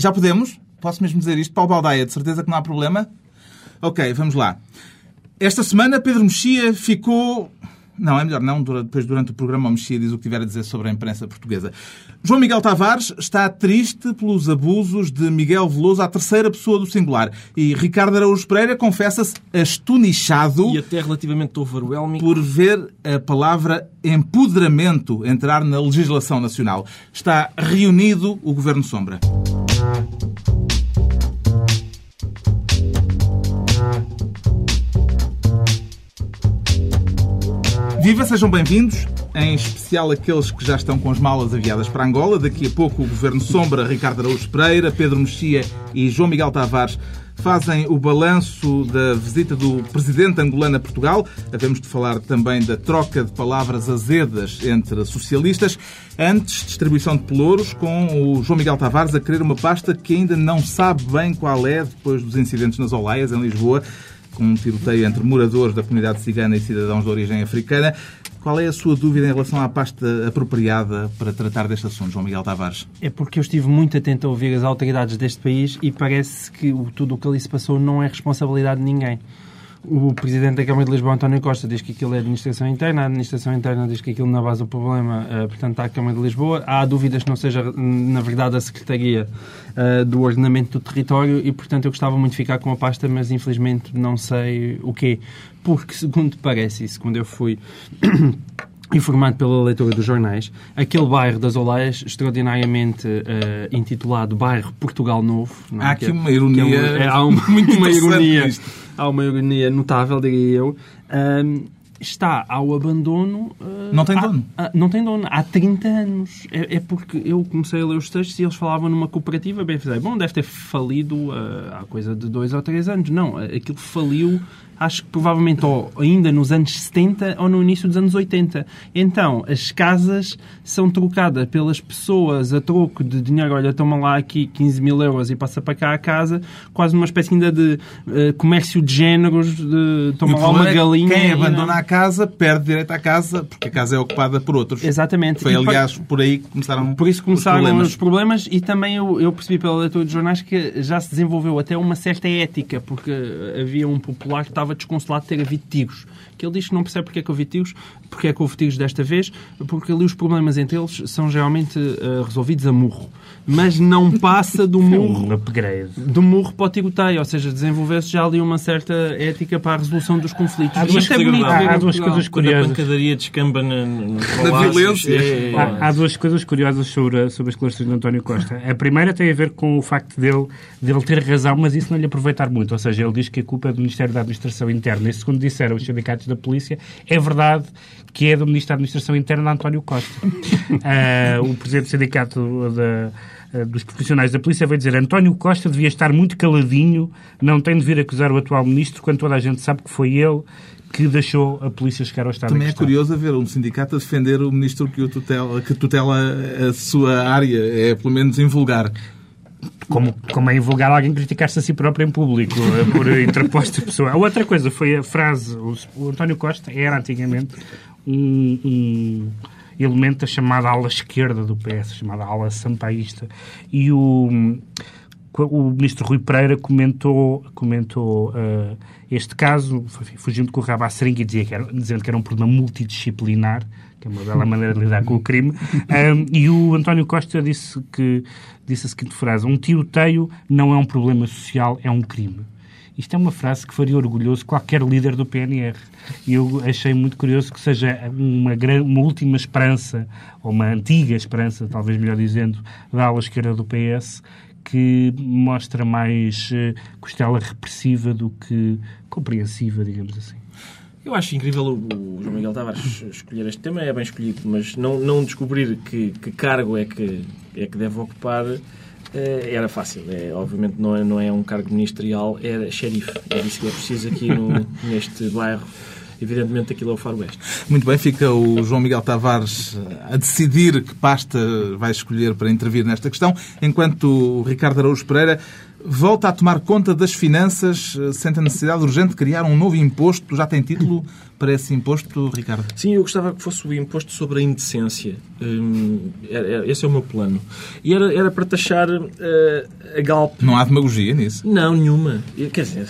Já podemos? Posso mesmo dizer isto? Paulo Baldaia, de certeza que não há problema? Ok, vamos lá. Esta semana Pedro Mexia ficou não, é melhor não. Depois, durante o programa, o Mexia diz o que tiver a dizer sobre a imprensa portuguesa. João Miguel Tavares está triste pelos abusos de Miguel Veloso à terceira pessoa do singular. E Ricardo Araújo Pereira confessa-se astonichado... E até relativamente overwhelming... ...por ver a palavra empoderamento entrar na legislação nacional. Está reunido o Governo Sombra. Viva, sejam bem-vindos, em especial aqueles que já estão com as malas aviadas para Angola. Daqui a pouco o Governo Sombra, Ricardo Araújo Pereira, Pedro Mexia e João Miguel Tavares fazem o balanço da visita do presidente angolano a Portugal. Havemos de falar também da troca de palavras azedas entre socialistas. Antes, distribuição de pelouros com o João Miguel Tavares a querer uma pasta que ainda não sabe bem qual é depois dos incidentes nas Olaias, em Lisboa com um tiroteio entre moradores da comunidade cigana e cidadãos de origem africana. Qual é a sua dúvida em relação à pasta apropriada para tratar deste assunto, João Miguel Tavares? É porque eu estive muito atento a ouvir as autoridades deste país e parece que tudo o que ali se passou não é responsabilidade de ninguém. O Presidente da Câmara de Lisboa, António Costa, diz que aquilo é administração interna, a administração interna diz que aquilo na base do problema, uh, portanto, está a Câmara de Lisboa. Há dúvidas que não seja, na verdade, a Secretaria uh, do Ordenamento do Território e, portanto, eu gostava muito de ficar com a pasta, mas infelizmente não sei o quê. Porque, segundo parece, e segundo eu fui informado pela leitura dos jornais, aquele bairro das Olaias, extraordinariamente uh, intitulado Bairro Portugal Novo. Há aqui uma ironia. É uma, é, há uma, muito uma ironia. Há uma ironia notável, diria eu. Um, está ao abandono. Uh, não tem dono? Há, não tem dono. Há 30 anos. É, é, porque eu comecei a ler os textos e eles falavam numa cooperativa. Bem, bom, deve ter falido uh, há coisa de dois ou três anos. Não, aquilo faliu acho que provavelmente ou ainda nos anos 70 ou no início dos anos 80. Então, as casas são trocadas pelas pessoas a troco de dinheiro. Olha, toma lá aqui 15 mil euros e passa para cá a casa. Quase uma espécie ainda de uh, comércio de géneros. De, toma lá uma é galinha. Quem abandona não... a casa perde direito à casa porque a casa é ocupada por outros. Exatamente. Foi, aliás, por aí que começaram Por isso começaram os problemas. os problemas e também eu, eu percebi pela leitura de jornais que já se desenvolveu até uma certa ética porque havia um popular que estava estava desconsolado de ter havido tiros. Que ele diz que não percebe porque é que houve tiros, porque é que houve tiros desta vez, porque ali os problemas entre eles são geralmente uh, resolvidos a murro. Mas não passa do murro, do murro para o tiroteio, ou seja, desenvolver-se já ali uma certa ética para a resolução dos conflitos. Há duas, é bonito, há, há duas coisas curiosas. Quando a pancadaria descamba na, na violência. É, é, há, há, duas coisas curiosas sobre, sobre as declarações de António Costa. A primeira tem a ver com o facto dele, dele ter razão, mas isso não lhe aproveitar muito. Ou seja, ele diz que a culpa é do Ministério da Administração Interna. E segundo disseram os sindicatos da polícia, é verdade que é do Ministro da Administração Interna, António Costa. uh, o Presidente do Sindicato da eh, dos profissionais da polícia veio dizer António Costa devia estar muito caladinho, não tem de vir acusar o atual ministro, quando toda a gente sabe que foi ele que deixou a polícia chegar ao estado Também é curioso ver um sindicato a defender o ministro que, o tutela, que tutela a sua área, é pelo menos invulgar. Como, como é invulgar alguém criticar-se a si próprio em público eh, por interposta pessoa. A outra coisa foi a frase, o, o António Costa era antigamente um, um elemento da chamada ala esquerda do PS, chamada ala sampaísta. E o, o ministro Rui Pereira comentou, comentou uh, este caso, fugindo com o rabo à seringa e dizia que era, dizendo que era um problema multidisciplinar, que é uma bela maneira de lidar com o crime. Um, e o António Costa disse, que, disse a seguinte frase: Um tiroteio não é um problema social, é um crime. Isto é uma frase que faria orgulhoso qualquer líder do PNR. E eu achei muito curioso que seja uma, uma última esperança, ou uma antiga esperança, talvez melhor dizendo, da ala esquerda do PS, que mostra mais uh, costela repressiva do que compreensiva, digamos assim. Eu acho incrível o, o João Miguel Tavares escolher este tema, é bem escolhido, mas não, não descobrir que, que cargo é que, é que deve ocupar eh, era fácil. É, obviamente não é, não é um cargo ministerial, era xerife. É isso que é preciso aqui no, neste bairro. Evidentemente aquilo é o Faroeste. Muito bem, fica o João Miguel Tavares a decidir que pasta vai escolher para intervir nesta questão, enquanto o Ricardo Araújo Pereira volta a tomar conta das finanças, eh, sente a necessidade urgente de criar um novo imposto. Já tem título para esse imposto, Ricardo? Sim, eu gostava que fosse o imposto sobre a indecência. Hum, esse é o meu plano. E era, era para taxar uh, a Galp. Não há demagogia nisso? Não, nenhuma. Quer dizer,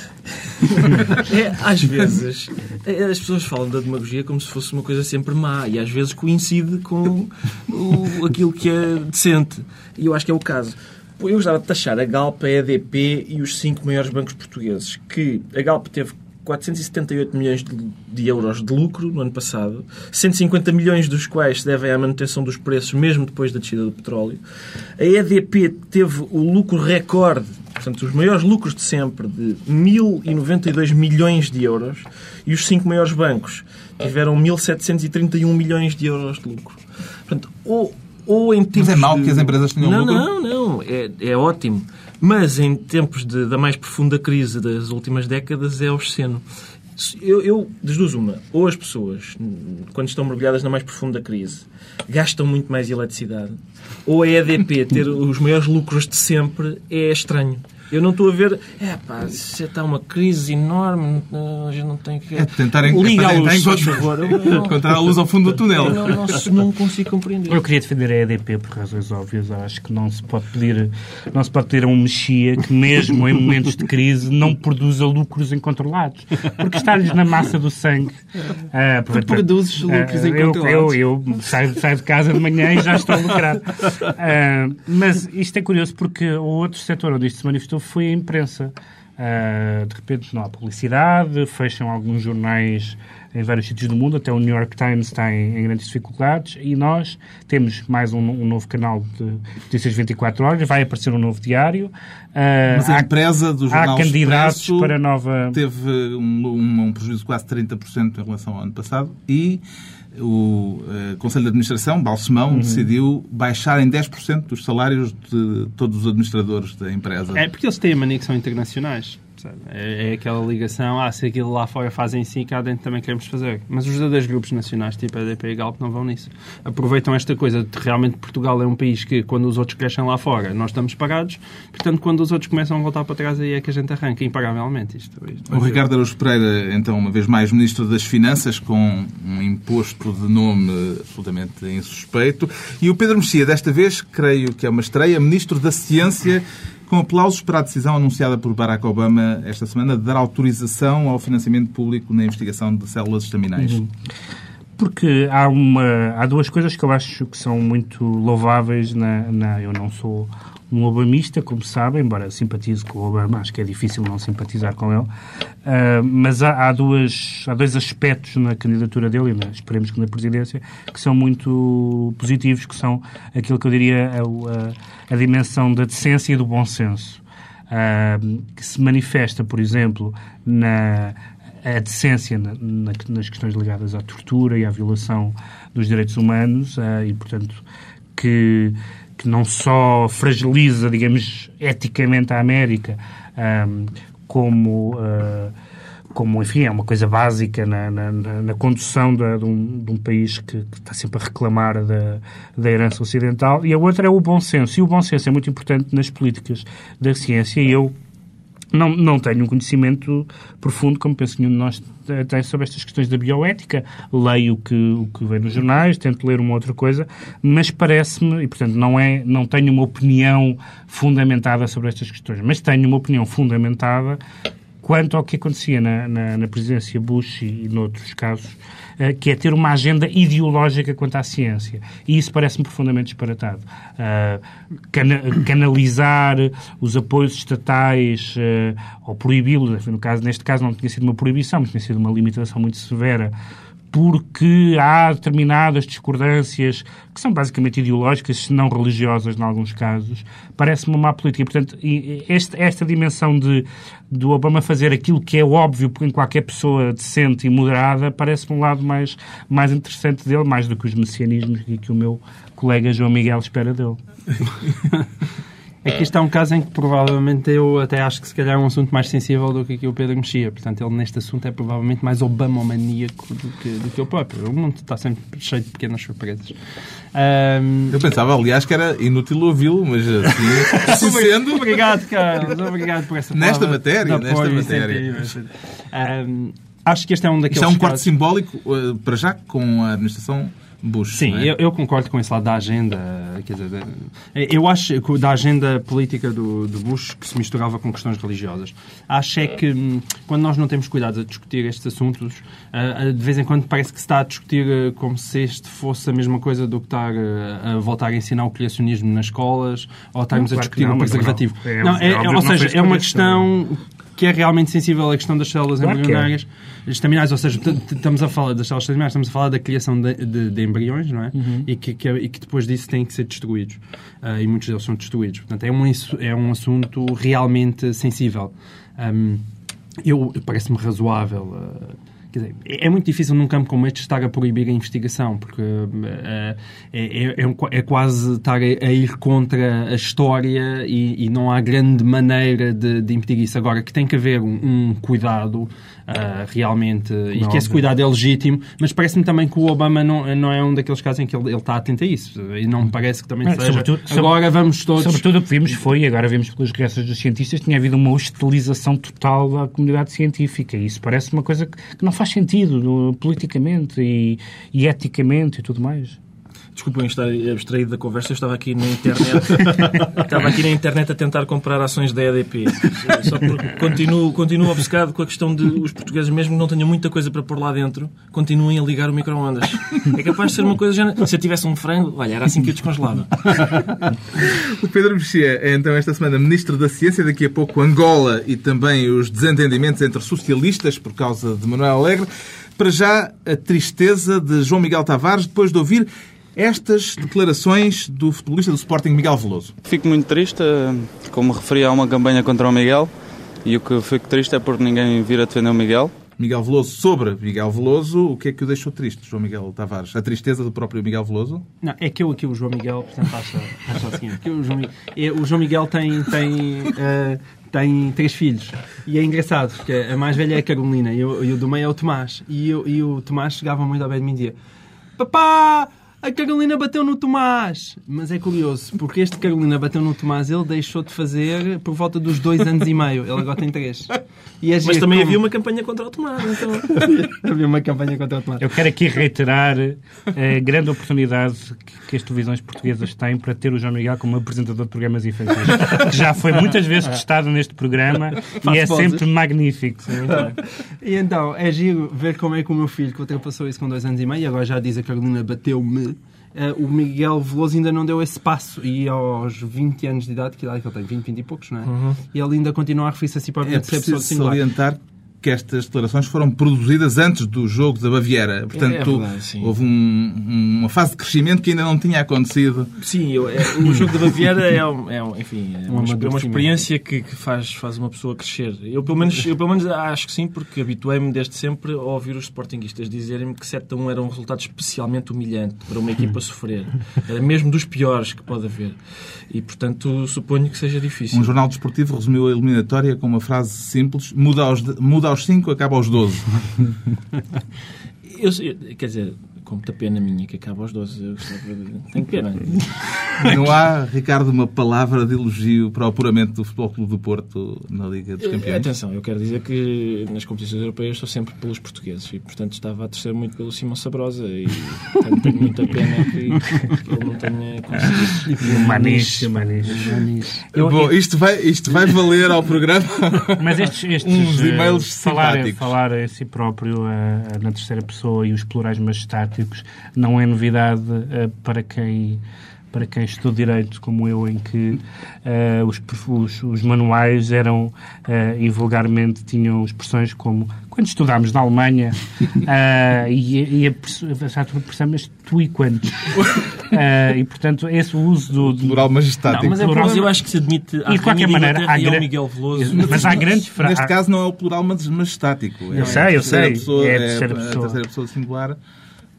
é, às vezes é, as pessoas falam da demagogia como se fosse uma coisa sempre má e às vezes coincide com o, aquilo que é decente. E eu acho que é o caso. Eu gostava de taxar a Galp, a EDP e os cinco maiores bancos portugueses, que a Galp teve 478 milhões de, euros de lucro no ano passado, 150 milhões dos quais se devem à manutenção dos preços, mesmo depois da descida do petróleo. A EDP teve o lucro recorde, portanto, os maiores lucros de sempre, de 1.092 milhões de euros, e os cinco maiores bancos tiveram 1.731 milhões de euros de lucro. Portanto, ou, ou em Mas é mau que as empresas tenham não, lucro? Não, não, é, é ótimo. Mas em tempos de, da mais profunda crise das últimas décadas é obsceno. Eu, eu, das duas, uma, ou as pessoas, quando estão mergulhadas na mais profunda crise, gastam muito mais eletricidade, ou a EDP ter os maiores lucros de sempre é estranho. Eu não estou a ver. É pá, se está uma crise enorme, a gente não tem que. É tentar Liga a luz, por favor. Encontrar a luz ao fundo do túnel. Eu não, não, não, consigo compreender. Eu queria defender a EDP por razões óbvias. Acho que não se pode pedir, não se pode pedir a um mexia que, mesmo em momentos de crise, não produza lucros incontrolados. Porque está-lhes na massa do sangue. Uh, tu produzes lucros uh, incontrolados. Eu, eu, eu saio, saio, de casa de manhã e já estou a lucrar. Uh, mas isto é curioso porque o outro setor onde isto se manifestou foi a imprensa. Uh, de repente não há publicidade, fecham alguns jornais em vários sítios do mundo, até o New York Times está em, em grandes dificuldades e nós temos mais um, um, novo canal de notícias 24 horas, vai aparecer um novo diário. Uh, Mas a empresa do jornal há candidatos para nova... teve um, um prejuízo de quase 30% em relação ao ano passado e o uh, Conselho de Administração, Balsemão, uhum. decidiu baixar em 10% os salários de todos os administradores da empresa. É porque eles têm a mania que são internacionais. É, é, aquela ligação, ah, se aquilo lá fora fazem si, cá dentro também queremos fazer. Mas os verdadeiros grupos nacionais, tipo a EDP e Galp, não vão nisso. Aproveitam esta coisa de realmente Portugal é um país que, quando os outros crescem lá fora, nós estamos parados. Portanto, quando os outros começam a voltar para trás, aí é que a gente arranca, imparavelmente. Isto, isto o Ricardo Araújo Pereira, então, uma vez mais, Ministro das Finanças, com um imposto de nome absolutamente insuspeito. E o Pedro Mexia, desta vez, creio que é uma estreia, Ministro da Ciência com aplausos para a decisão anunciada por Barack Obama esta semana de dar autorização ao financiamento público na investigação de células estaminais. Uhum. Porque há, uma, há duas coisas que eu acho que são muito louváveis na, na eu não sou um obamista, como sabem, embora simpatize com o Obama, acho que é difícil não simpatizar com ele, uh, mas há, há, duas, há dois aspectos na candidatura dele, e na, esperemos que na presidência, que são muito positivos, que são aquilo que eu diria a, a, a dimensão da decência e do bom senso, uh, que se manifesta, por exemplo, na a decência na, na, nas questões ligadas à tortura e à violação dos direitos humanos uh, e, portanto, que que não só fragiliza, digamos, eticamente a América, um, como, uh, como, enfim, é uma coisa básica na, na, na condução de, um, de, um, país que, que, está sempre a reclamar da, da herança ocidental. E a outra é o bom senso. E o bom senso é muito importante nas políticas da ciência. E eu não, não tenho um conhecimento profundo, como penso nenhum de nós tem sobre estas questões da bioética. Leio o que, o que vem nos jornais, tento ler uma outra coisa, mas parece-me, e portanto não, é, não tenho uma opinião fundamentada sobre estas questões, mas tenho uma opinião fundamentada quanto ao que acontecia na, na, na presidência Bush e, e noutros casos, uh, que é ter uma agenda ideológica quanto à ciência. E isso parece-me profundamente disparatado. Uh, cana canalizar os apoios estatais uh, ou proibi-los, no caso, neste caso não tinha sido uma proibição, mas tinha sido uma limitação muito severa porque há determinadas discordâncias que são basicamente ideológicas, se não religiosas, em alguns casos, parece-me uma má política. Portanto, esta, esta dimensão de, do Obama fazer aquilo que é óbvio em qualquer pessoa decente e moderada, parece-me um lado mais, mais interessante dele, mais do que os messianismos que o meu colega João Miguel espera dele. Isto é um caso em que provavelmente eu até acho que se calhar é um assunto mais sensível do que aqui o Pedro mexia. Portanto, ele neste assunto é provavelmente mais Obama-maníaco do que, do que eu próprio. O mundo está sempre cheio de pequenas surpresas. Ahm, Eu pensava, aliás, que era inútil ouvi-lo, mas assim, assim sendo... Obrigado, Carlos. Obrigado por essa Nesta matéria, nesta apoio matéria. Ahm, acho que este é um daqueles Isto é um corte casos- simbólico, eh, para já, com a administração Bush. Sim, é? eu, eu concordo com esse lado da agenda. Quer dizer, eu acho que da agenda política do, do Bush que se misturava com questões religiosas. Acho é que hum, quando nós não temos cuidado a discutir estes assuntos, de vez em quando parece que se está a discutir ah, como se este fosse a mesma coisa do que estar ah, a voltar a ensinar o criacionismo nas escolas ou estarmos Não, a claro que discutir não, o mas preservativo. não. É- Não, é é- óbvio ou seja, é uma questão que é realmente sensível à questão das células Claro é. embrionárias estaminais, ou seja, estamos a falar das células estaminais, estamos a falar da criação de, de- de embriões, não é? Uhum. E, que, que- e que depois disso têm que ser destruídos. Ah, e muitos deles são destruídos. Portanto, é um, é um assunto realmente sensível. Ahm, eu Parece-me razoável. Quer dizer, é é muito difícil num campo como este estar a proibir a investigação, porque ah, é, é- é é quase estar a, a ir contra a história e, e não há grande maneira de, de impedir isso. Agora, que tem que haver um, um cuidado ah, realmente, e que esse cuidado é legítimo, mas parece-me também que o Obama não, não é um daqueles casos em que ele, ele está atento a isso. E não me parece que também seja. sobretudo- sobre- Agora vamos todos. Sobretudo o que vimos foi, e agora vemos pelas reações dos cientistas, tinha havido uma hostilização total da comunidade científica. E isso parece uma coisa que, que não faz sentido politicamente e, e eticamente e tudo mais. Desculpem estar abstraído da conversa, eu estava aqui na internet estava aqui na internet a tentar comprar ações da EDP. Só porque continuo, continuo obcecado com a questão de os portugueses, mesmo que não tenham muita coisa para pôr lá dentro, continuem a ligar o micro-ondas. É capaz de ser uma coisa. Se eu tivesse um frango, olha, era assim que eu descongelava. O Pedro Mexia é então esta semana Ministro da Ciência, daqui a pouco Angola e também os desentendimentos entre socialistas por causa de Manuel Alegre. Para já, a tristeza de João Miguel Tavares depois de ouvir estas declarações do futebolista do Sporting Miguel Veloso. Fico muito triste, eh, como referi a uma campanha contra o Miguel, e o que fico triste é por ninguém vir a defender o Miguel. Miguel Veloso sobre Miguel Veloso, o que é que o deixou triste, João Miguel Tavares? A tristeza do próprio Miguel Veloso? Não, é que eu aqui, o João Miguel, portanto, acha, acha o seguinte: que o, João, é, o João Miguel tem, tem, eh, tem três filhos. E é engraçado, porque a mais velha é a Carolina e o, e o do meio é o Tomás. E, eu- e o Tomás chegava muito ao pé de mim e dizia: Papá! A Carolina bateu no Tomás. Mas é curioso, porque este Carolina bateu no Tomás, ele deixou de fazer por volta dos dois anos e meio. Ele agora tem três. E é Mas também como- havia uma campanha contra o tomate. Então... havia uma campanha contra o Tomás. Eu quero aqui reiterar a grande oportunidade que, as televisões portuguesas têm para ter o João Miguel como apresentador de programas infantis. Que já foi muitas vezes testado neste programa e é sempre magnífico. E então, é giro ver como é que o meu filho, que ultrapassou isso com dois anos e meio, agora já diz a Carolina bateu-me, eh, o Miguel Veloso ainda não deu esse passo. E aos 20 anos de idade, que idade que ele tem? 20, 20 e poucos, não é? E ele ainda continua a referir-se a si próprio É de ser pessoa preciso singular. salientar que estas declarações foram produzidas antes do jogo da Baviera. Portanto, É verdade, houve um- uma fase de crescimento que ainda não tinha acontecido. Sim, eu- é, o jogo da Baviera é, um, é um- enfim, é uma, é uma experiência que, que faz, faz uma pessoa crescer. Eu pelo, menos, eu, pelo menos, acho que sim, porque habituei-me desde sempre a ouvir os sportinguistas dizerem-me que 7 a 1 era um resultado especialmente humilhante para uma equipa sofrer. Era mesmo dos piores que pode haver. E, portanto, suponho que seja difícil. Um jornal desportivo resumiu a eliminatória com uma frase simples: muda aos, muda aos 5, acaba aos 12. Eu, eu- quer dizer, com muita pena minha que acaba aos 12. Eu gostava de... Tenho pena. Não há, Ricardo, uma palavra de elogio para o apuramento do Futebol Clube do Porto na Liga dos Campeões? Atenção, eu quero dizer que nas competições europeias estou sempre pelos portugueses e, portanto, estava a torcer muito pelo Simão Sabrosa e portanto, tenho muita pena que, que ele não tenha conseguido. Manis. Eu- Bom, isto vai, isto vai valer ao programa. Mas estes, estes Uns eh, e-mails falar, falar a si próprio eh, na terceira pessoa e os plurais majestáticos não é novidade eh, para quem para quem estudou direito como eu em que eh, os, os, os manuais eram eh, e vulgarmente tinham expressões como quando estudámos na Alemanha eh, e, e a, a mas tu e quantos Eh, e portanto esse uso do, do Plural majestático. Não, mas, é, Plural- mas eu acho que se admite E de qualquer maneira, há ao gra- Miguel Veloso. mas há grandes fra- Neste há- caso não é o plural mas- majestático. É Eu a sei, eu sei. Pessoa, É a é terceira a pessoa. terceira pessoa singular.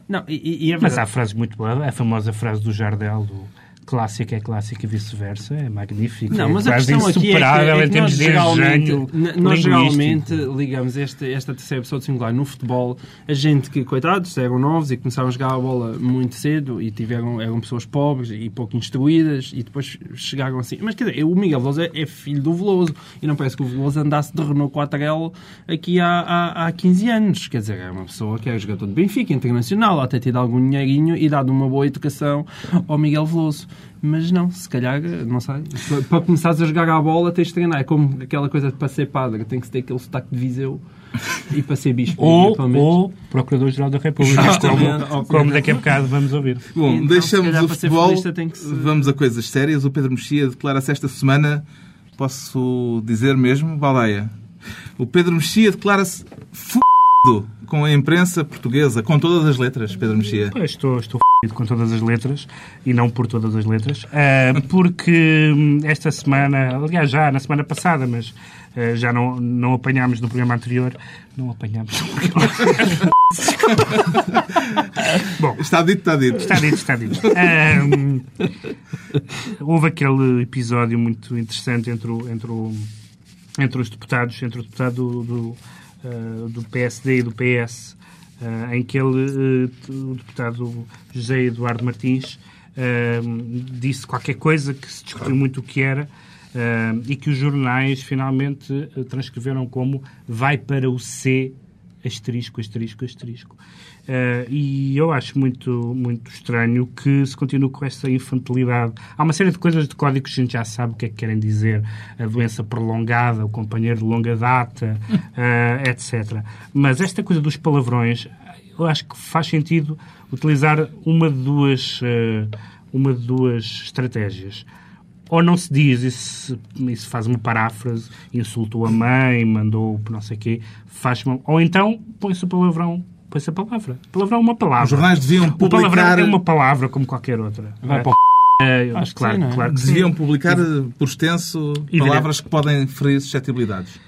Não, e, e é há frases muito boas. A famosa frase do Jardel, do clássica é clássica e vice-versa, é magnífico. Não, é mas a quase questão aqui é que, é que nós geralmente, nós geralmente ligamos esta, esta terceira pessoa de singular no futebol a gente que, coitados, eram novos e começaram a jogar a bola muito cedo e tiveram, eram pessoas pobres e pouco instruídas e depois chegaram assim. Mas quer dizer, o Miguel Veloso é, é filho do Veloso e não parece que o Veloso andasse de Renault 4L aqui há, há, há 15 anos. Quer dizer, é uma pessoa que é jogador de Benfica, internacional, até tido algum dinheirinho e dado uma boa educação ao Miguel Veloso. Mas não, se calhar, não sei. Para- Para começares a jogar à bola tens de treinar. É como aquela coisa de para ser padre, tem que se ter aquele sotaque de Viseu e para ser bispo. Ou, ou Procurador-Geral da República, como, como daqui a bocado vamos ouvir. Bom, Então, deixamos o futebol, futebolista tem que se- vamos a coisas sérias. O Pedro Mexia declara-se esta semana, posso dizer mesmo, Baldeia, o Pedro Mexia declara-se com a imprensa portuguesa, com todas as letras, Pedro Mexia. Pois, Estou, estou f***ido com todas as letras e não por todas as letras, ah, porque hum, esta semana, aliás já na semana passada, mas ah, já não, não apanhámos no programa anterior, não apanhámos no programa Bom, Está dito, está dito. Está dito, está dito. Ahm, houve aquele episódio muito interessante entre, o- entre, o- entre os deputados, entre o deputado do, do, ah, do PSD e do PS, ah, em que ele, eh, o deputado José Eduardo Martins, disse qualquer coisa que se discutiu muito o que era. e que os jornais finalmente eh, transcreveram como vai para o C asterisco, asterisco, asterisco. Eh, e eu acho muito, muito estranho que se continue com essa infantilidade. Há uma série de coisas de códigos que a gente já sabe o que é que querem dizer. A doença prolongada, o companheiro de longa data, eh, etc. Mas esta coisa dos palavrões, eu acho que faz sentido utilizar uma de duas, eh, uma de duas estratégias ou não se diz, isso, isso faz uma paráfrase, insultou a mãe, mandou não sei o quê, faz uma... Ou então põe-se o palavrão, põe-se a palavra. Palavrão é uma palavra. Os jornais deviam O palavrão publicar, é uma palavra como qualquer outra. Vai É, para o é, Acho que claro, sim, não é? claro que sim. deviam publicar por extenso palavras que podem ferir suscetibilidades.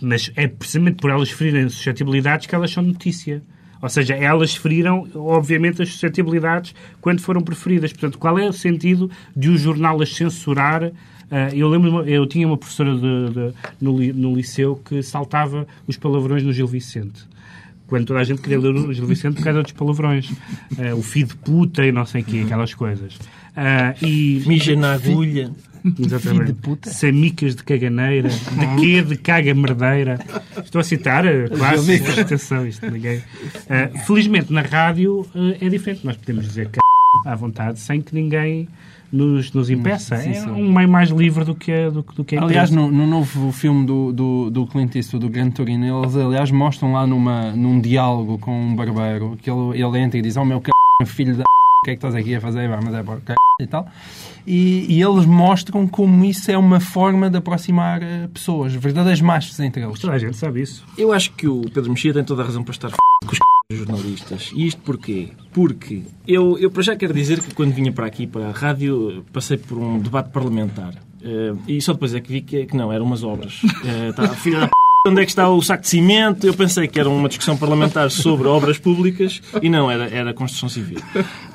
Mas é precisamente por elas ferirem suscetibilidades que elas são notícia. Ou seja, elas feriram, obviamente, as suscetibilidades quando foram preferidas. Portanto, qual é o sentido de o jornal as censurar? Ah, eu lembro, eu tinha uma professora de- de- no, no liceu que saltava os palavrões no Gil Vicente. Quando toda a gente queria ler o Gil Vicente por causa dos palavrões. Ah, o filho de puta e não sei o quê, aquelas coisas. Ah, e, Mija na agulha. Exatamente. De puta. Samicas de caganeira. De quê? De caga merdeira. Estou a citar uh, clássicos. Atenção, isto ninguém. Uh, felizmente na rádio uh, é diferente. Nós podemos dizer c... à vontade sem que ninguém nos, nos impeça. Sim, é sim. um meio mais livre do que, a- do, que- do que Aliás, no, no novo filme do, do, do Clint Eastwood, do Grande Torino, eles, aliás, mostram lá numa, num diálogo com um barbeiro que ele, ele entra e diz: Oh meu c... filho da p... o que é que estás aqui a fazer? Vá, mas é o c... e tal. E, e eles mostram como isso é uma forma de aproximar eh, pessoas, verdadeiros machos entre eles. Toda a gente sabe isso. Eu acho que o Pedro Mexia tem toda a razão para estar f... com os c... jornalistas. E isto porquê? Porque eu, eu para já quero dizer que quando vinha para aqui, para a rádio, passei por um debate parlamentar. Eh, e só depois é que vi que, que não, eram umas obras. Eh, tá, filha da p... Onde é que está o saco de cimento? Eu pensei que era uma discussão parlamentar sobre obras públicas e não, era, era construção civil.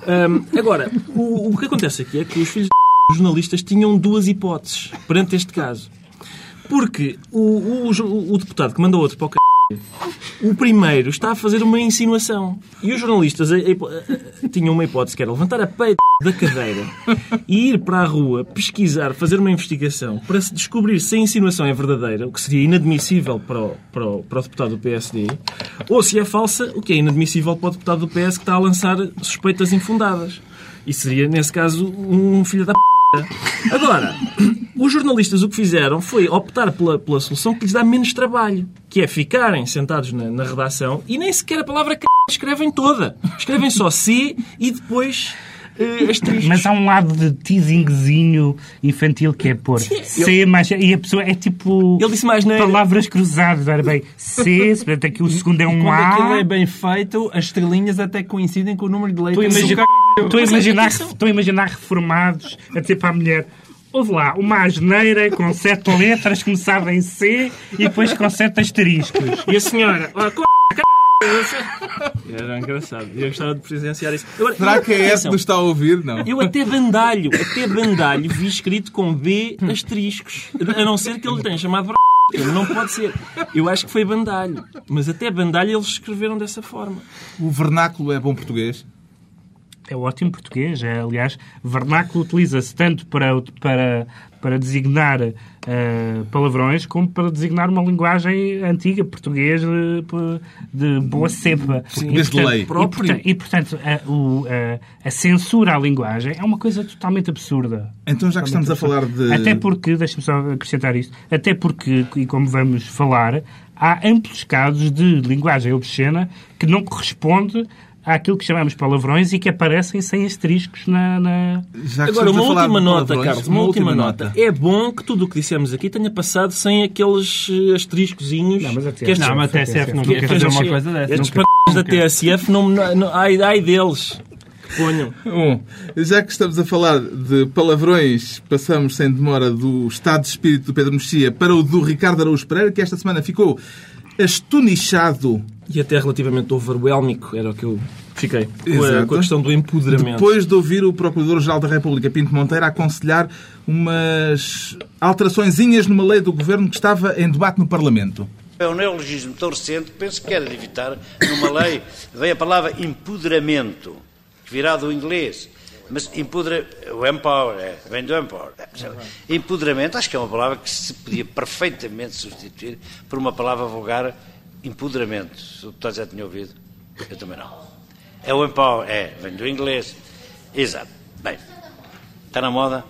Ahm, agora, o, o que acontece aqui é que os filhos dos jornalistas tinham duas hipóteses perante este caso. Porque o, o, o deputado que mandou outro para o c... O primeiro está a fazer uma insinuação. E os jornalistas a- a- a- tinham uma hipótese que era levantar a peito da cadeira e ir para a rua pesquisar, fazer uma investigação para se descobrir se a insinuação é verdadeira, o que seria inadmissível para o, para o, para o deputado do PSD, ou se é falsa, o que é inadmissível para o deputado do PS que está a lançar suspeitas infundadas. E seria, nesse caso, um filho da p. Agora, os jornalistas o que fizeram foi optar pela, pela solução que lhes dá menos trabalho, que é ficarem sentados na, na redação e nem sequer a palavra c... escrevem toda. Escrevem só C e depois eh. Mas há um lado de teasingzinho infantil que é pôr C mais... E a pessoa é tipo... Ele disse mais neira. Palavras cruzadas, era bem C, portanto aqui o segundo é um Quando aquilo A. é bem feito, as estrelinhas até coincidem com o número de letras. Estou a, a é- imaginar, isso- estou a imaginar reformados a dizer para a mulher houve lá uma asneira com sete letras começava em C e depois com sete asteriscos. E a senhora, "Ah, c... Era engraçado. Eu gostava de presenciar isso. Agora, Será que é esse que nos está a ouvir? Não. Eu até bandalho, até bandalho vi escrito com B asteriscos. A não ser que ele tenha chamado Não pode ser. Eu acho que foi bandalho. Mas até bandalho eles escreveram dessa forma. O vernáculo é bom português? É ótimo português. É, aliás, vernáculo utiliza-se tanto para, para, para designar eh, palavrões como para designar uma linguagem antiga, português de, de boa cepa. Português de lei. E, porta- e, portanto, a, o- a- a censura à linguagem é uma coisa totalmente absurda. Então, já que estamos a falar de. Até porque, deixa-me só acrescentar isto, até porque, e como vamos falar, há amplos casos de linguagem obscena que não corresponde àquilo que chamamos palavrões e que aparecem sem asteriscos na... na- Já que Agora, uma última nota, palavrões, Carlos, uma, última nota. É bom que tudo o que dissemos aqui tenha passado sem aqueles eh, asteriscozinhos. Não, mas a que estes- Não, mas a TSF não que quer fazer uma coisa dessa. Estes Nunca. p... da TSF, não, não, ai, ai deles. Que ponham. Bom, já que estamos a falar de palavrões, passamos sem demora do estado de espírito do Pedro Mexia para o do Ricardo Araújo Pereira, que esta semana ficou astonichado E até relativamente overwhelmico, era o que eu fiquei. A, Exato. com a questão do empoderamento. depois de ouvir o Procurador-Geral da República, Pinto Monteiro, aconselhar umas alteraçõezinhas numa lei do Governo que estava em debate no Parlamento. É um neologismo tão recente que penso que era de evitar numa lei. Vem a palavra empoderamento, que virá do inglês. Mas empodera, o empower, é, vem do empower. Empoderamento, acho que é uma palavra que se podia perfeitamente substituir por uma palavra vulgar, empoderamento. Se o deputado já tinha ouvido, eu também não. É o empower, é, vem do inglês. Exato. Bem, está na moda?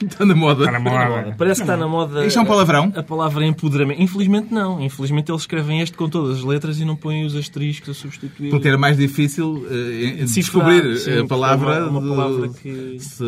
Está na moda. Está na moda. Parece que está na moda. Isto é um palavrão? A palavra empoderamento. Infelizmente não. Infelizmente eles escrevem este com todas as letras e não põem os asteriscos a substituir. Porque era mais difícil Decifrar, descobrir sim, a palavra. uma- uma palavra que- se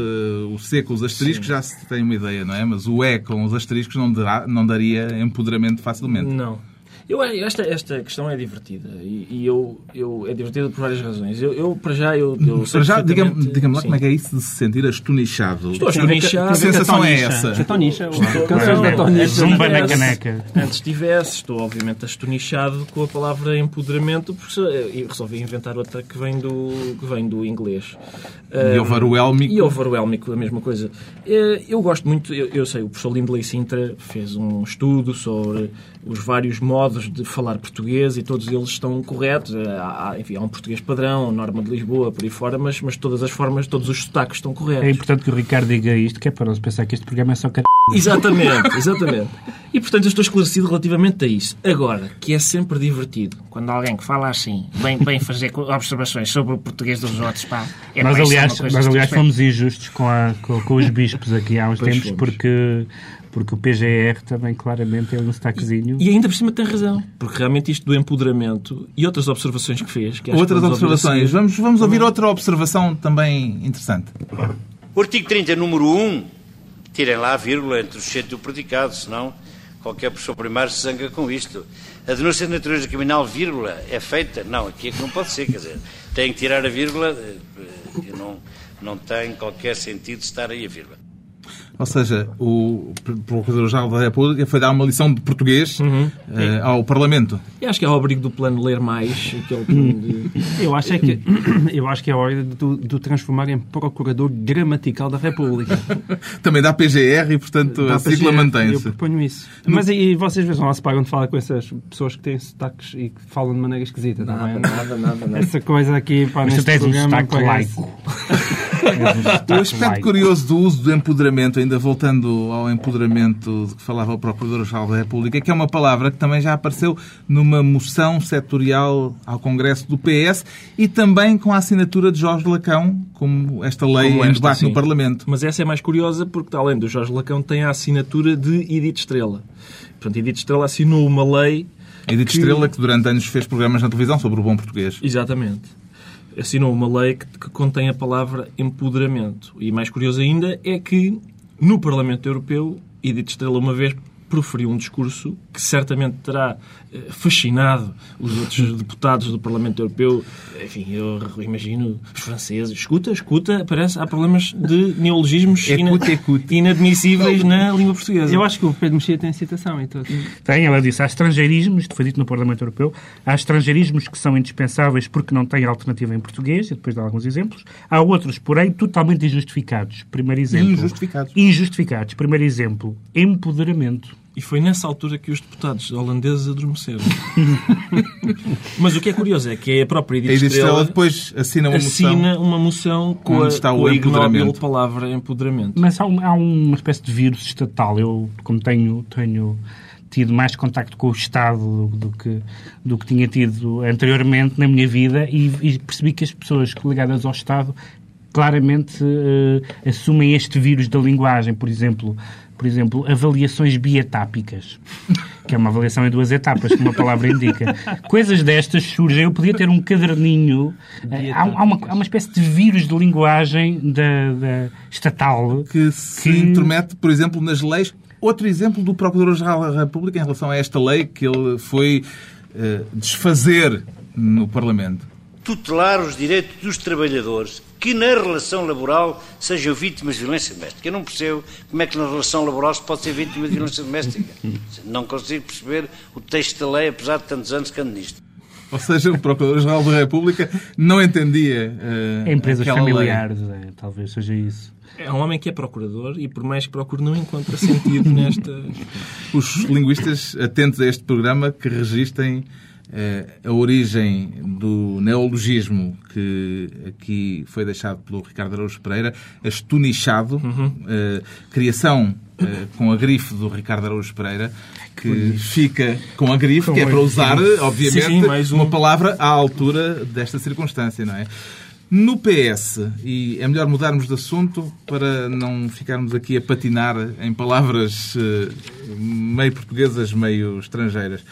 o C com os asteriscos já se tem uma ideia, não é? Mas o E com os asteriscos não, dará- não daria empoderamento facilmente. Não. Eu, esta, esta questão é divertida e, e eu, eu, é divertida por várias razões. Eu, eu para já, eu, eu sei Para já, diga-me diga lá sim. como é que é isso de se sentir astonichado. Estou astonichado. Que sensação é essa? A Tonicha. Estou- Canções da Tonicha. Zumba na Antes- caneca. Antes tivesse, estou obviamente astonichado com a palavra empoderamento, porque e resolvi inventar outra que vem do, que vem do inglês. E overwhelmico. E overwhelmico, a mesma coisa. Eh, Eu gosto muito, eu, eu sei, o professor Lindley Sintra fez um estudo sobre os vários modos de falar português e todos eles estão corretos. Eh, Há, enfim, há um português padrão, norma de Lisboa, por aí fora, mas, mas todas as formas, todos os sotaques estão É corretos. importante que o Ricardo diga isto, que é para não se pensar que este programa é só car... Exatamente, exatamente. E portanto eu estou esclarecido relativamente a isso. Agora, que é sempre divertido quando alguém que fala assim vem, vem fazer observações sobre o português dos outros, pá. É, Nós, é aliás, nós, aliás fomos injustos com, a- com- com os bispos aqui há uns Pois tempos, fomos. porque, porque o PGR também claramente é um destaquezinho. E ainda por cima tem razão, porque realmente isto do empoderamento e outras observações que fez. Que que Outras vamos a observações. seguir. Vamos, vamos ouvir outra observação também interessante. O artigo 30, número 1, tirem lá a vírgula entre o sujeito e o predicado, senão qualquer professor primário se zanga com isto. A denúncia de natureza criminal, vírgula, é feita? Não, aqui é que não pode ser, quer dizer, tem que tirar a vírgula, eh, eh, não, não tem qualquer sentido estar aí a vírgula. Ou seja, o Procurador-Geral da República foi dar uma lição de português eh, ao Parlamento. E acho que é o abrigo do plano ler mais, aquele plano de... Eu acho, é que, eu acho que é hora de, de o transformar em Procurador Gramatical da República. Também dá PGR e, portanto, Dá a sigla ser- Eu mantém-se. proponho isso. Mas e vocês vejam lá se pagam de falar com essas pessoas que têm sotaques e que falam de maneira esquisita, não é? Nada, nada, nada. Essa coisa aqui, pá, Mas tu neste tens um programa sotaque parece- laico. O aspecto laico. curioso do uso do empoderamento, ainda voltando ao empoderamento de que falava o Procurador-Geral da República, é que é uma palavra que também já apareceu numa moção setorial ao Congresso do PS e também com a assinatura de Jorge Lacão, como esta lei Como em esta, debate sim. no Parlamento. Mas essa é mais curiosa porque, além do Jorge Lacão, tem a assinatura de Edith Estrela. Portanto, Edith Estrela assinou uma lei Edith Que- Estrela, que durante anos fez programas na televisão sobre o bom português. Exatamente. Assinou uma lei que, que contém a palavra empoderamento. E mais curioso ainda é que no Parlamento Europeu, Edith Estrela uma vez proferiu um discurso que certamente terá fascinado os outros deputados do Parlamento Europeu. Enfim, eu imagino os franceses. Escuta, escuta, parece há problemas de neologismos ina- Écoute, écoute. inadmissíveis na língua portuguesa. Eu acho que o Pedro Mexia tem citação e tudo. Tem, ela disse, há estrangeirismos, isto foi dito no Parlamento Europeu, há estrangeirismos que são indispensáveis porque não têm alternativa em português, e depois dá alguns exemplos. Há outros, porém, totalmente injustificados. Primeiro exemplo. Injustificados. Injustificados. Primeiro exemplo, empoderamento. E foi nessa altura que os deputados holandeses adormeceram. Mas o que é curioso é que a própria A Edith Edith Estrela Estrela depois assina uma moção. assina uma moção com a, Onde está o com a ignóbil palavra empoderamento. Mas há, um- há uma espécie de vírus estatal. Eu, como tenho, tenho tido mais contacto com o Estado do, do que, do que tinha tido anteriormente na minha vida e, e percebi que as pessoas ligadas ao Estado claramente eh, assumem este vírus da linguagem. Por exemplo, por exemplo, avaliações bietápicas, que é uma avaliação em duas etapas, como a palavra indica. Coisas destas surgem. Eu podia ter um caderninho. eh, Há, há uma, há uma espécie de vírus de linguagem da, da estatal que se que- intromete, por exemplo, nas leis. Outro exemplo do Procurador-Geral da República em relação a esta lei que ele foi eh, desfazer no Parlamento. Tutelar os direitos dos trabalhadores que na relação laboral sejam vítimas de violência doméstica. Eu não percebo como é que na relação laboral se pode ser vítima de violência doméstica. Não consigo perceber o texto da lei, apesar de tantos anos que ando nisto. Ou seja, o Procurador-Geral da República não entendia eh, empresas familiares, é, talvez seja isso. É um homem que é procurador e, por mais que procure, não encontra sentido nesta. Os linguistas atentos a este programa que registrem eh, a origem do neologismo que aqui foi deixado pelo Ricardo Araújo Pereira, astunichado, eh, criação eh, com a grife do Ricardo Araújo Pereira, que fica com a grife, que é para usar, obviamente, Sim, um. uma palavra à altura desta circunstância, não é? No PS, e é melhor mudarmos de assunto para não ficarmos aqui a patinar em palavras eh, meio portuguesas, meio estrangeiras.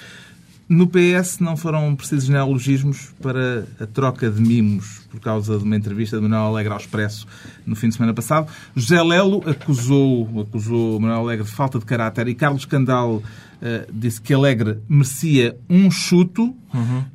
No PS não foram precisos neologismos para a troca de mimos por causa de uma entrevista de Manuel Alegre ao Expresso no fim de semana passado. José Lelo acusou, acusou Manuel Alegre de falta de caráter e Carlos Candal eh, disse que Alegre merecia um chuto.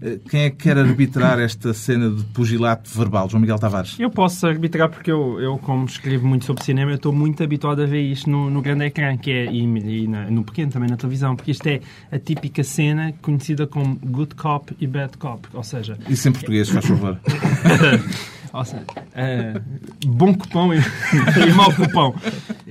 Eh, quem é que quer arbitrar esta cena de pugilato verbal? João Miguel Tavares. Eu posso arbitrar porque eu, eu como escrevo muito sobre cinema, eu estou muito habituado a ver isto no, no grande ecrã, que é, e, e na- no pequeno também na televisão, porque isto é a típica cena conhecida como good cop e bad cop, ou seja, Isso em português, faz favor. ou seja, eh, bom cupom e, e mau cupom.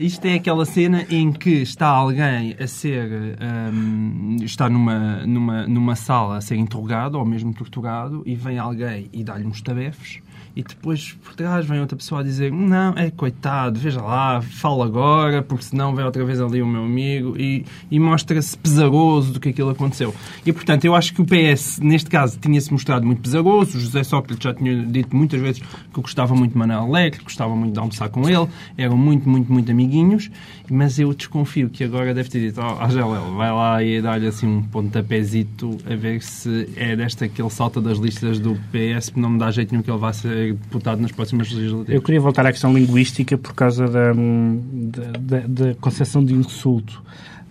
Isto é aquela cena em que está alguém a ser. ehm, está numa, numa, numa sala a ser interrogado ou mesmo torturado e vem alguém e dá-lhe uns tabefes. E depois por trás vem outra pessoa a dizer: Não, é coitado, veja lá, fala agora, porque senão vem outra vez ali o meu amigo e, e mostra-se pesaroso do que aquilo aconteceu. E portanto, eu acho que o PS, neste caso, tinha-se mostrado muito pesaroso. O José Sócrates já tinha dito muitas vezes que gostava muito de Manuel Alegre, gostava muito de almoçar com ele, eram muito, muito, muito amiguinhos. Mas eu desconfio que agora deve ter dito: Ó, oh, Gelel, vai lá e dá-lhe assim um pontapézito a ver se é desta que ele salta das listas do PS, não me dá jeito nenhum que ele vá ser deputado nas próximas legislativas. Eu queria voltar à questão linguística por causa da, da, da, da concepção de insulto,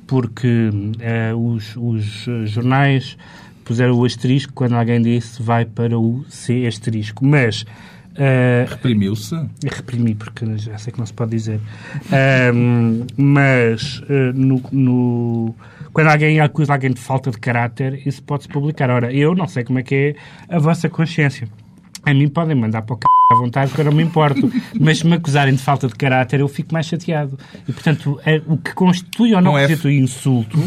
porque eh, os, os jornais puseram o asterisco quando alguém disse vai para o C asterisco, mas eh, Reprimiu-se. reprimi, porque já sei que não se pode dizer. Ahm, mas eh, no, no- quando alguém acusa alguém de falta de caráter, isso pode-se publicar. Ora, eu não sei como é que é a vossa consciência. A mim podem mandar para o c... à vontade, que eu não me importo. Mas se me acusarem de falta de caráter, eu fico mais chateado. E, portanto, é- o que constitui ou não Com F. constitui insulto,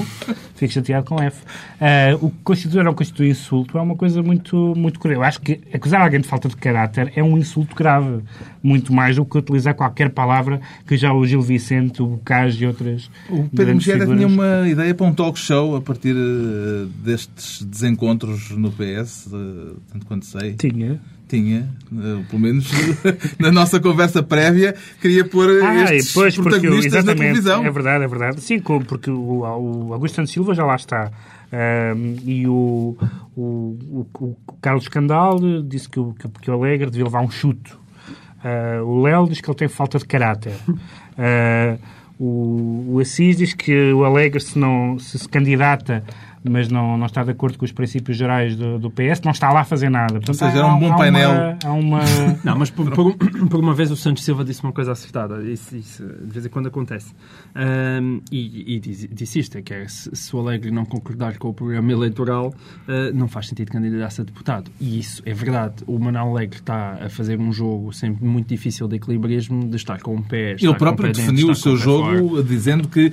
fico chateado com F. Ah, o que constitui ou não constitui insulto é uma coisa muito, muito curiosa. Eu acho que acusar alguém de falta de caráter é um insulto grave. Muito mais do que utilizar qualquer palavra que já o Gil Vicente, o Bocage e outras O Pedro figuras... tinha uma ideia para um talk show a partir eh, destes desencontros no PS, eh, tanto quanto sei. Tinha. Tinha, pelo menos na nossa conversa prévia, queria pôr Ah, estes o- protagonistas na exatamente, televisão. é verdade, é verdade. Sim, como- porque o, o Augusto Silva já lá está. Ahm, e o, o, o, Carlos Candal disse que o, que, o Alegre devia levar um chuto. Ah, o Léo diz que ele tem falta de caráter. Ah, o, o Assis diz que o Alegre, se, não, se se candidata mas não, não está de acordo com os princípios gerais do, do PS, não está lá a fazer nada. Portanto, Ou seja, era um bom painel. Uma, há uma... Não, mas por, por, por, uma vez o Santos Silva disse uma coisa acertada. Isso, isso de vez em quando acontece. Um, e, e disse, disse isto, é que é, se, se, o Alegre não concordar com o programa eleitoral, uh, não faz sentido candidatar-se a deputado. E isso é verdade. O Manuel Alegre está a fazer um jogo sempre muito difícil de equilibrismo, de estar com um pé. Ele próprio defendiu o seu jogo fora. dizendo que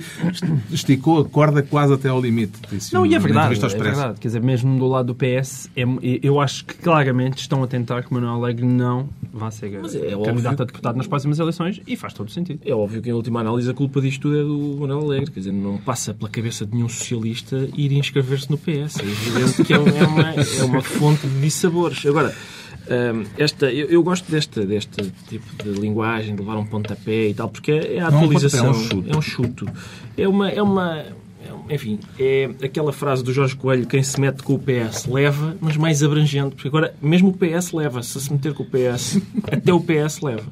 esticou a corda quase até ao limite. Disse não, e é verdade, é verdade. Quer dizer, mesmo do lado do PS, é, eu acho que claramente estão a tentar que Manuel Alegre não vá ser é candidato a deputado nas próximas eleições e faz todo o sentido. É óbvio que, em última análise, a culpa disto tudo é do Manuel Alegre. Quer dizer, não passa pela cabeça de nenhum socialista ir inscrever-se no PS. É evidente que é, é uma, é uma fonte de dissabores. Agora, hum, esta, eu, eu, gosto desta, deste tipo de linguagem, de levar um pontapé e tal, porque é a atualização. É um, chuto. É um chuto. É uma, é uma, enfim, é aquela frase do Jorge Coelho: quem se mete com o PS leva, mas mais abrangente, porque agora mesmo o PS leva, se se meter com o PS, até o PS leva.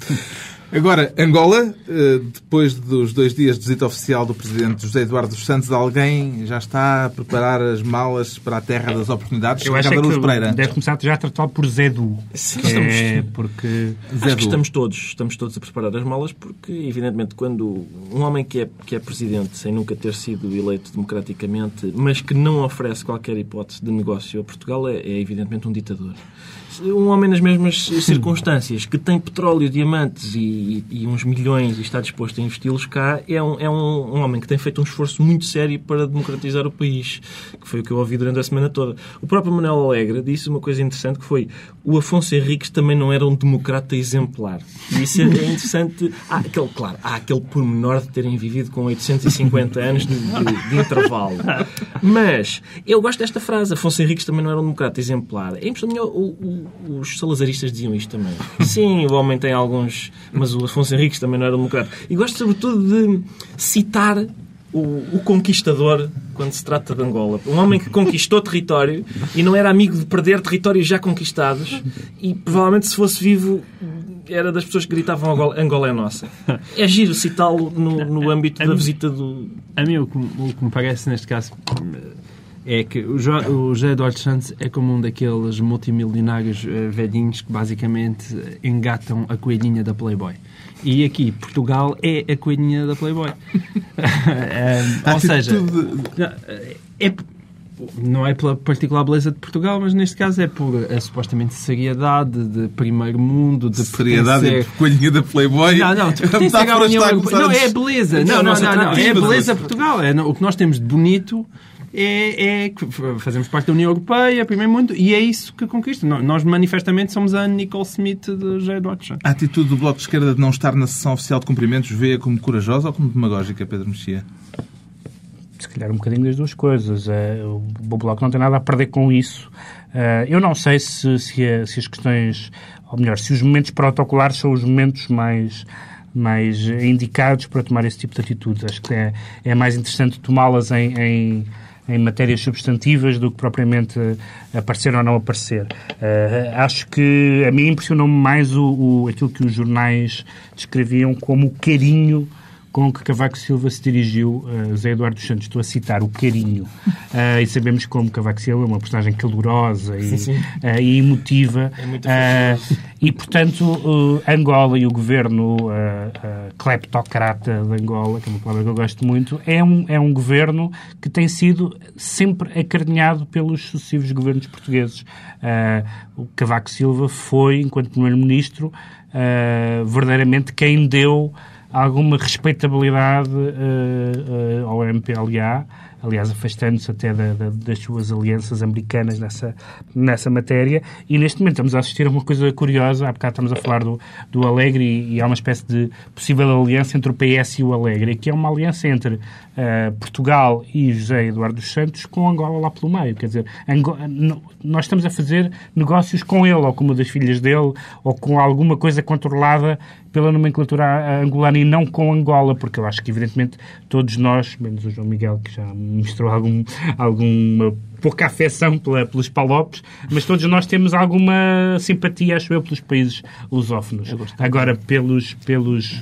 Agora, Angola, eh, depois dos dois dias de visita oficial do presidente José Eduardo dos Santos, alguém já está a preparar as malas para a terra das oportunidades? Eu acho é que Pereira. deve começar já a tratar por Zé Du. Sim, estamos, é porque... Zé que estamos todos, estamos todos a preparar as malas porque, evidentemente, quando um homem que é, que é presidente sem nunca ter sido eleito democraticamente, mas que não oferece qualquer hipótese de negócio a Portugal, é, é evidentemente um ditador um homem nas mesmas circunstâncias, que tem petróleo, diamantes e, e, uns milhões e está disposto a investi-los cá, é, um, é um, um, homem que tem feito um esforço muito sério para democratizar o país, que foi o que eu ouvi durante a semana toda. O próprio Manuel Alegre disse uma coisa interessante que foi o Afonso Henriques também não era um democrata exemplar. E isso é interessante. Há aquele, claro, há aquele pormenor de terem vivido com 850 anos de, de, de intervalo. Mas eu gosto desta frase. Afonso Henriques também não era um democrata exemplar. É o, os salazaristas diziam isto também. Sim, o homem tem alguns, mas o Afonso Henriques também não era democrata. E gosto, sobretudo, de citar o, o, conquistador quando se trata de Angola. Um homem que conquistou território e não era amigo de perder territórios já conquistados e provavelmente se fosse vivo era das pessoas que gritavam Angola, Angola é nossa. É giro citá-lo no, no âmbito da visita do... A mim o que, o que me parece neste caso é que o, jo, o José Eduardo Santos é como um daqueles multimilionários uh, velhinhos que basicamente engatam a coelhinha da Playboy. E aqui, Portugal é a coelhinha da Playboy. um, ou seja, é, não é pela particular beleza de Portugal, mas neste caso é por a supostamente seriedade de primeiro mundo, de seriedade pertencer... e coelhinha da Playboy. Não, não, de pertencer à União Europeia. Não, é a beleza. Não, não, não, não, é a beleza de Portugal. É o que nós temos de bonito é, é, fazemos parte da União Europeia, primeiro mundo, e é isso que conquista. Nós, manifestamente, somos a Nicole Smith de José Eduardo A atitude do Bloco de Esquerda de não estar na sessão oficial de cumprimentos vê como corajosa ou como demagógica, Pedro Mexia? Se calhar um bocadinho das duas coisas. Eh, o Bloco não tem nada a perder com isso. Eh, eu não sei se, se, se as questões, ou melhor, se os momentos protocolares são os momentos mais mais indicados para tomar esse tipo de atitudes. Acho que é, é mais interessante tomá-las em, em em matérias substantivas do que propriamente aparecer ou não aparecer. Uh, acho que a mim impressionou-me mais o, o, aquilo que os jornais descreviam como o carinho com que Cavaco Silva se dirigiu a uh, Zé Eduardo dos Santos. Estou a citar o carinho. Uh, e sabemos como Cavaco Silva é uma personagem calorosa e, uh, e emotiva. É muito e, portanto, Angola e o governo cleptocrata de Angola, que é uma palavra que eu gosto muito, é um, é um governo que tem sido sempre acarinhado pelos sucessivos governos portugueses. o Cavaco Silva foi, enquanto Primeiro-Ministro, verdadeiramente quem deu alguma respeitabilidade uh, uh, ao MPLA, aliás, afastando-se até da, da, das suas alianças americanas nessa, nessa matéria. E neste momento estamos a assistir a uma coisa curiosa. Há bocado estamos a falar do, do Alegre e, e há uma espécie de possível aliança entre o PS e o Alegre, que é uma aliança entre uh, Portugal e José Eduardo dos Santos com Angola lá pelo meio. Quer dizer, Angola, nós estamos a fazer negócios com ele, ou com uma das filhas dele, ou com alguma coisa controlada pela nomenclatura angolana e não com Angola, porque eu acho que, evidentemente, todos nós, menos o João Miguel, que já mostrou algum, alguma pouca afecção pela, pelos palopes, mas todos nós temos alguma simpatia, acho eu, pelos países lusófonos. Agora, pelos, pelos,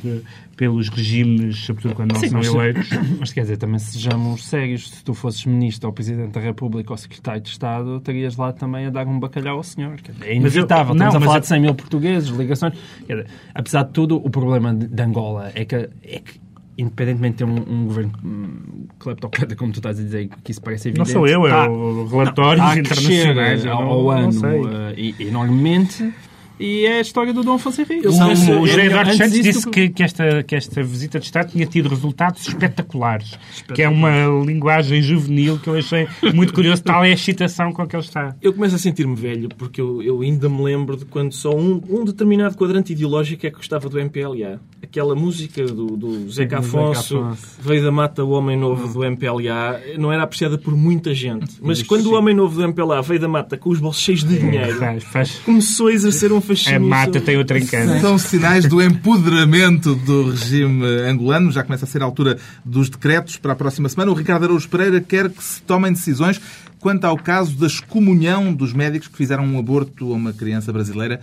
pelos regimes, sobretudo quando não Sim, são mas, eleitos. mas quer dizer, também sejamos sérios, se tu fosses ministro ou presidente da República ou secretário de Estado, estarias lá também a dar um bacalhau ao senhor. É Mas eu- inevitável. não, Estamos a falar eu- de 100 mil portugueses, ligações. Dizer, apesar de tudo, o problema de, de Angola é que, é que independentemente de ter um, um governo hum, cleptocrata, como tu estás a dizer, que isso parece Não evidente. sou eu, é o está a crescer, internacionais. eu ao, não- ao não ano eh, e- enormemente. E é a história do Dom Afonso Henrique. Eu O, penso- o José eu- Eduardo antes Santos disse que, que esta, que esta visita de Estado tinha tido resultados espetaculares, que é uma linguagem juvenil que eu achei muito curioso, tal é a excitação com que ele está. Eu começo a sentir-me velho porque eu, eu ainda me lembro de quando só um, um determinado quadrante ideológico é que gostava do MPLA. Aquela música do, do Zeca Afonso, veio da mata o Homem Novo do MPLA, não era apreciada por muita gente. Mas quando o Homem Novo do MPLA veio da mata com os bolsos cheios de dinheiro, começou a exercer um fascínio. A mata sobre- tem outro encanto. São sinais do empoderamento do regime angolano. Já começa a ser a altura dos decretos para a próxima semana. O Ricardo Araújo Pereira quer que se tomem decisões quanto ao caso da excomunhão dos médicos que fizeram um aborto a uma criança brasileira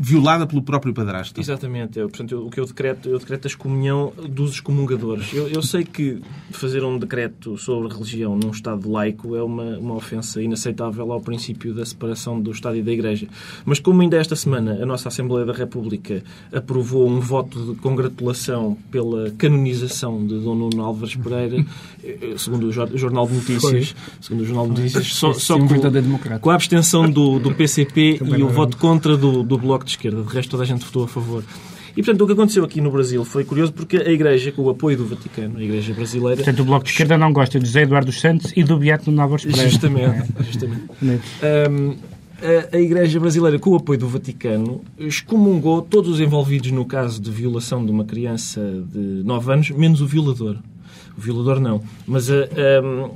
violada pelo próprio padrasto. Exatamente. Eu, portanto, eu- o que eu decreto, eu decreto a excomunhão dos excomungadores. Eu, eu sei que fazer um decreto sobre religião num Estado laico é uma, uma ofensa inaceitável ao princípio da separação do Estado e da Igreja. Mas como ainda esta semana a nossa Assembleia da República aprovou um voto de congratulação pela canonização de Dom Nuno Álvares Pereira, eh, segundo o Jor- Jornal de Notícias, segundo o Jornal de Notícias, só, só com- com a abstenção do, do PCP e o voto contra do, do Bloco de Esquerda. De resto, toda a gente votou a favor. E, portanto, o que aconteceu aqui no Brasil foi curioso porque a Igreja, com o apoio do Vaticano, a Igreja brasileira... Portanto, o Bloco de Esquerda não gosta de José Eduardo dos Santos e do Beato Álvares Pereira. Justamente, justamente. Hum, a, a Igreja brasileira, com o apoio do Vaticano, excomungou todos os envolvidos no caso de violação de uma criança de 9 anos, menos o violador. O violador não. Mas a- hum,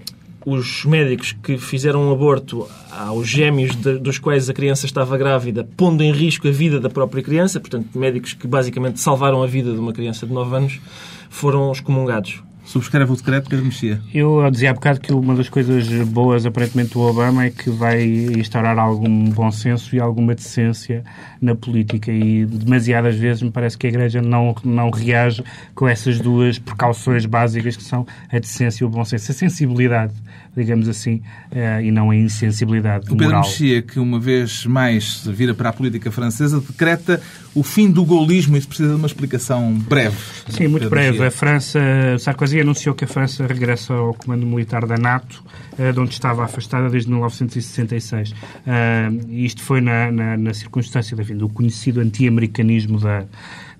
os médicos que fizeram um aborto aos gêmeos de- dos quais a criança estava grávida, pondo em risco a vida da própria criança, portanto, médicos que basicamente salvaram a vida de uma criança de 9 anos, foram excomungados. Subscreve o decreto, Pedro Mexia. Eu dizia há bocado que uma das coisas boas, aparentemente, do Obama é que vai instaurar algum bom senso e alguma decência na política. E demasiadas vezes me parece que a Igreja não, não reage com essas duas precauções básicas que são a decência e o bom senso. A sensibilidade, digamos assim, eh, e não a insensibilidade O Pedro moral. Mexia, que uma vez mais se vira para a política francesa, decreta o fim do golismo. Isso precisa de uma explicação breve. Sim, muito Pedro breve. Mexia. A França, Sarkozy anunciou que a França regressa ao comando militar da NATO, eh, de onde estava afastada desde 1966. Ah, E isto foi na, na, na circunstância enfim, do conhecido anti-americanismo da,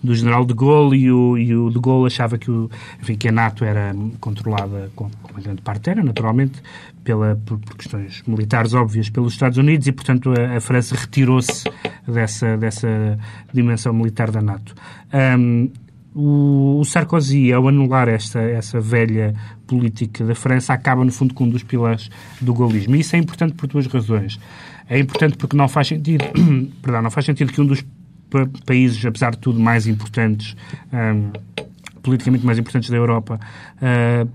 do general de Gaulle e o, e o de Gaulle achava que, o, enfim, que a NATO era controlada, com, com grande parte era, naturalmente, pela, por, por questões militares óbvias pelos Estados Unidos e, portanto, a, a França retirou-se dessa, dessa dimensão militar da NATO. Ahm, o, Sarkozy, ao anular esta, essa velha política da França, acaba, no fundo, com um dos pilares do gaullismo. E isso é importante por duas razões. É importante porque não faz sentido, perdão, não faz sentido que um dos países, apesar de tudo, mais importantes, ahm, politicamente mais importantes da Europa, ah,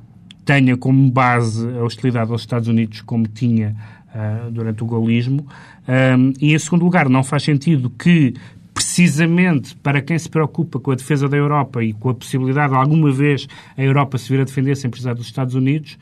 tenha como base a hostilidade aos Estados Unidos, como tinha ah, durante o gaullismo. Ahm, e, em segundo lugar, não faz sentido que, precisamente para quem se preocupa com a defesa da Europa e com a possibilidade de alguma vez a Europa se vir a defender sem precisar dos Estados Unidos,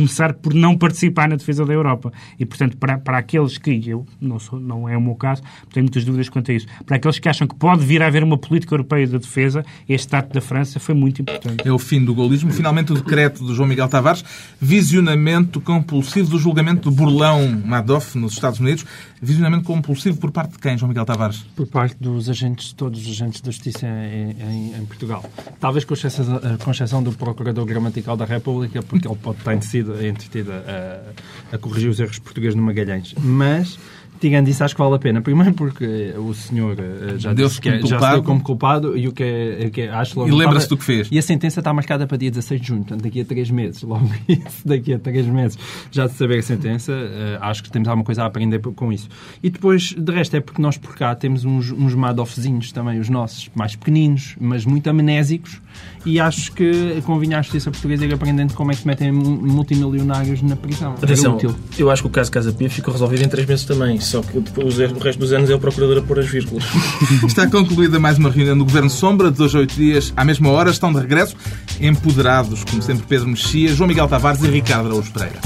começar por não participar na defesa da Europa. E, portanto, para, para aqueles que, eu não, sou, não é o meu caso, tenho muitas dúvidas quanto a isso, para aqueles que acham que pode vir a haver uma política europeia da defesa, este ato da França foi muito importante. É o fim do golismo. Finalmente, o decreto do João Miguel Tavares, visionamento compulsivo do julgamento do burlão Madoff nos Estados Unidos. Visionamento compulsivo por parte de quem, João Miguel Tavares? Por parte dos agentes, todos os agentes da justiça em, em- em Portugal. Talvez com exceção, eh, com exceção do Procurador Gramatical da República, porque ele pode estar entretido, entretido a, a corrigir os erros portugueses no Magalhães. Mas, tirando isso, acho que vale a pena. Primeiro porque o senhor eh, já Deu-se disse que é, como já se culpado. deu como culpado e o que é, que é acho logo E lembra-se do que fez. E a sentença está marcada para dia 16 de junho, portanto daqui a três meses. Logo isso, daqui a três meses, já de saber a sentença, eh, acho que temos alguma coisa a aprender com isso. E depois, de resto, é porque nós por cá temos uns, uns Madoffzinhos também, os nossos, mais pequeninos, mas muito amnésicos, e acho que convinha à justiça portuguesa ir aprendendo como é que se metem mu- multimilionários na prisão. Atenção, útil. eu acho que o caso Casa Pia ficou resolvido em três meses também. Só que depois, o resto dos anos é o procurador a pôr as vírgulas. Está concluída mais uma reunião do Governo Sombra. De dois a oito dias, à mesma hora, estão de regresso, empoderados, como sempre, Pedro Mexia, João Miguel Tavares e Ricardo Araújo Pereira.